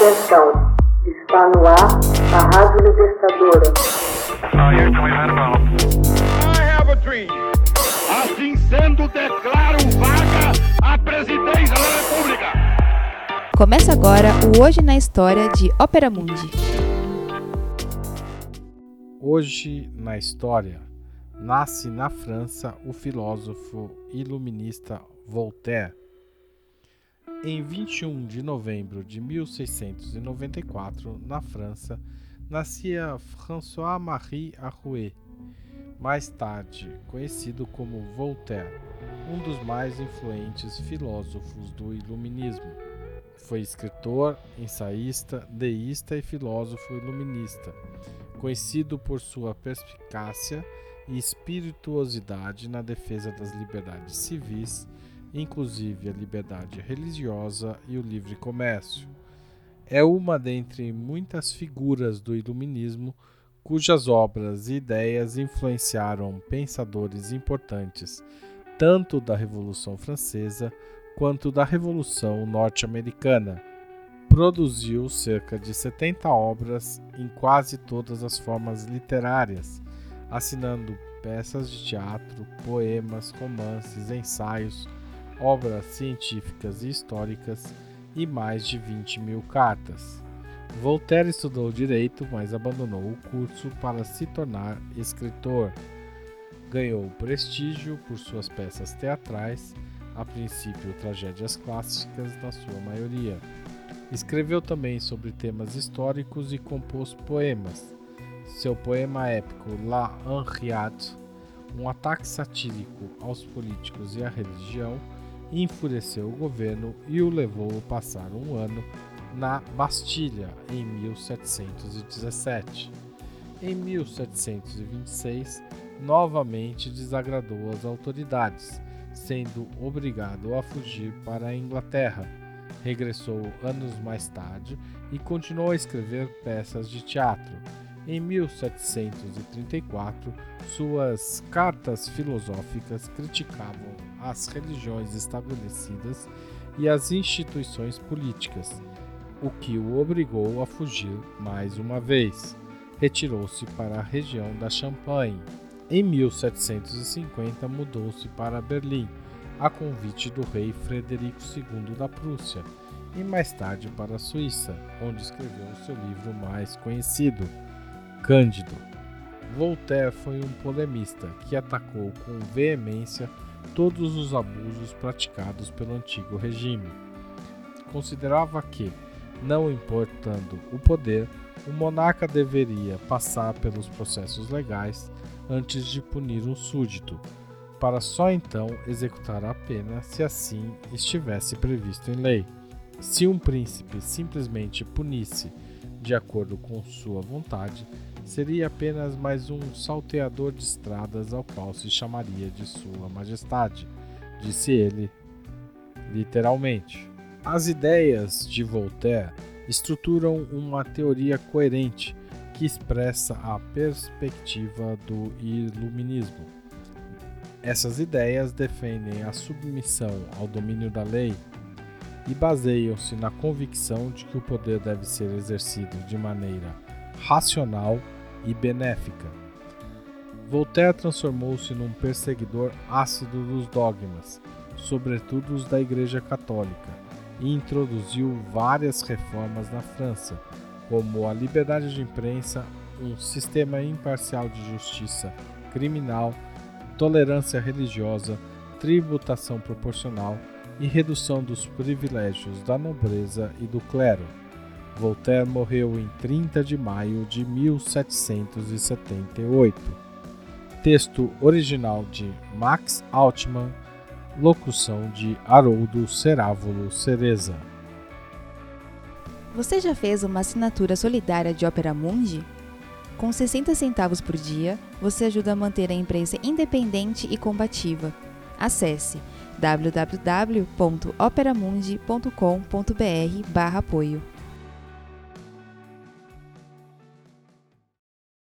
Atenção, está no ar a Rádio Libertadora. I have a dream. Assim sendo, declaro vaga a presidência da República. Começa agora o Hoje na História de Ópera Mundi. Hoje na história, nasce na França o filósofo iluminista Voltaire. Em 21 de novembro de 1694, na França, nascia François-Marie Arouet, mais tarde conhecido como Voltaire, um dos mais influentes filósofos do Iluminismo. Foi escritor, ensaísta, deísta e filósofo iluminista, conhecido por sua perspicácia e espirituosidade na defesa das liberdades civis, inclusive a liberdade religiosa e o livre comércio. É uma dentre muitas figuras do Iluminismo cujas obras e ideias influenciaram pensadores importantes, tanto da Revolução Francesa quanto da Revolução Norte-Americana. Produziu cerca de 70 obras em quase todas as formas literárias, assinando peças de teatro, poemas, romances, ensaios, obras científicas e históricas e mais de 20 mil cartas. Voltaire estudou direito, mas abandonou o curso para se tornar escritor. Ganhou prestígio por suas peças teatrais, a princípio tragédias clássicas na sua maioria. Escreveu também sobre temas históricos e compôs poemas. Seu poema épico La Henriade, um ataque satírico aos políticos e à religião, enfureceu o governo e o levou a passar um ano na Bastilha em 1717. Em 1726, novamente desagradou as autoridades, sendo obrigado a fugir para a Inglaterra. Regressou anos mais tarde e continuou a escrever peças de teatro. Em 1734, suas cartas filosóficas criticavam as religiões estabelecidas e as instituições políticas, o que o obrigou a fugir mais uma vez. Retirou-se para a região da Champagne. Em 1750, mudou-se para Berlim, a convite do rei Frederico II da Prússia, e mais tarde para a Suíça, onde escreveu seu livro mais conhecido, Cândido. Voltaire foi um polemista que atacou com veemência todos os abusos praticados pelo antigo regime. Considerava que, não importando o poder, o monarca deveria passar pelos processos legais antes de punir um súdito, para só então executar a pena se assim estivesse previsto em lei. Se um príncipe simplesmente punisse de acordo com sua vontade, seria apenas mais um salteador de estradas ao qual se chamaria de Sua Majestade, disse ele, literalmente. As ideias de Voltaire estruturam uma teoria coerente que expressa a perspectiva do iluminismo. Essas ideias defendem a submissão ao domínio da lei e baseiam-se na convicção de que o poder deve ser exercido de maneira racional e benéfica. Voltaire transformou-se num perseguidor ácido dos dogmas, sobretudo os da Igreja Católica, e introduziu várias reformas na França, como a liberdade de imprensa, um sistema imparcial de justiça criminal, tolerância religiosa, tributação proporcional e redução dos privilégios da nobreza e do clero. Voltaire morreu em 30 de maio de 1778. Texto original de Max Altman, locução de Haroldo Cerávulo Cereza. Você já fez uma assinatura solidária de Ópera Mundi? Com 60 centavos por dia, você ajuda a manter a imprensa independente e combativa. Acesse www.operamundi.com.br/apoio.